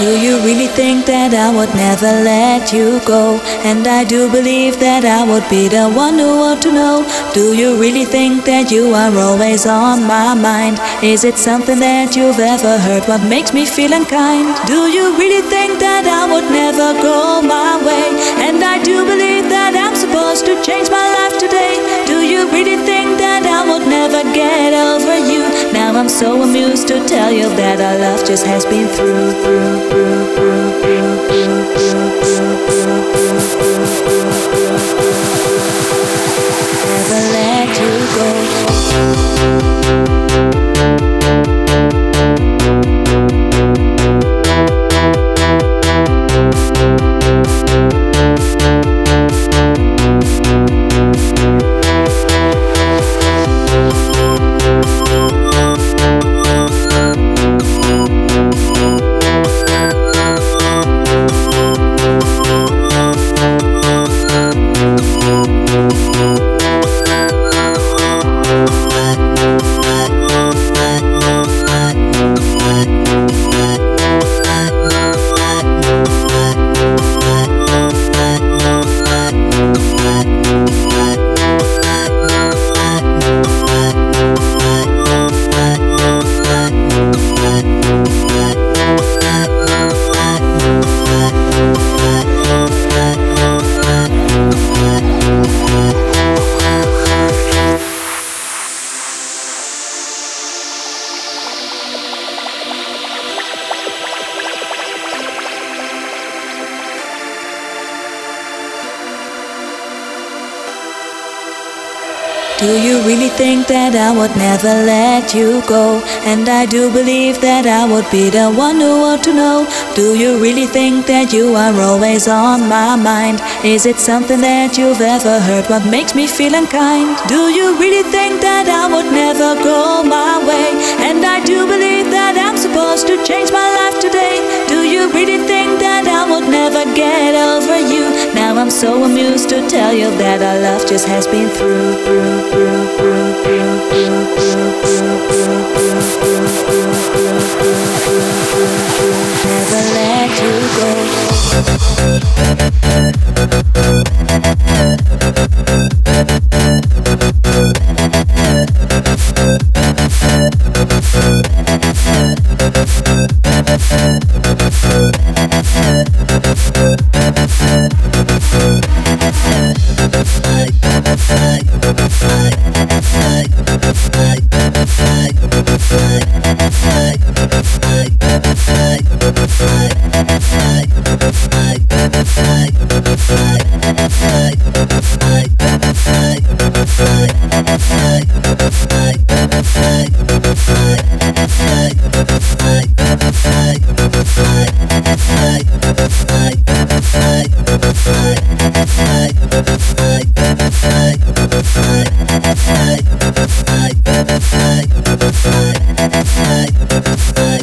Do you really think that I would never let you go? And I do believe that I would be the one who ought to know. Do you really think that you are always on my mind? Is it something that you've ever heard? What makes me feel unkind? Do you really think that I would never go my way? And I do believe that I'm supposed to change my life today. Do you really think that I would never get over you? Now I'm so amused to tell you that our love just has been through, through. Never let you go. Do you really think that I would never let you go? And I do believe that I would be the one who ought to know. Do you really think that you are always on my mind? Is it something that you've ever heard? What makes me feel unkind? Do you really think that I would never go my way? And I do believe that I'm supposed to change my life today. Do you really think that I would never get I'm so amused to tell you that our love just has been through. Never let you go. Bye. the fight, the fight, the fight.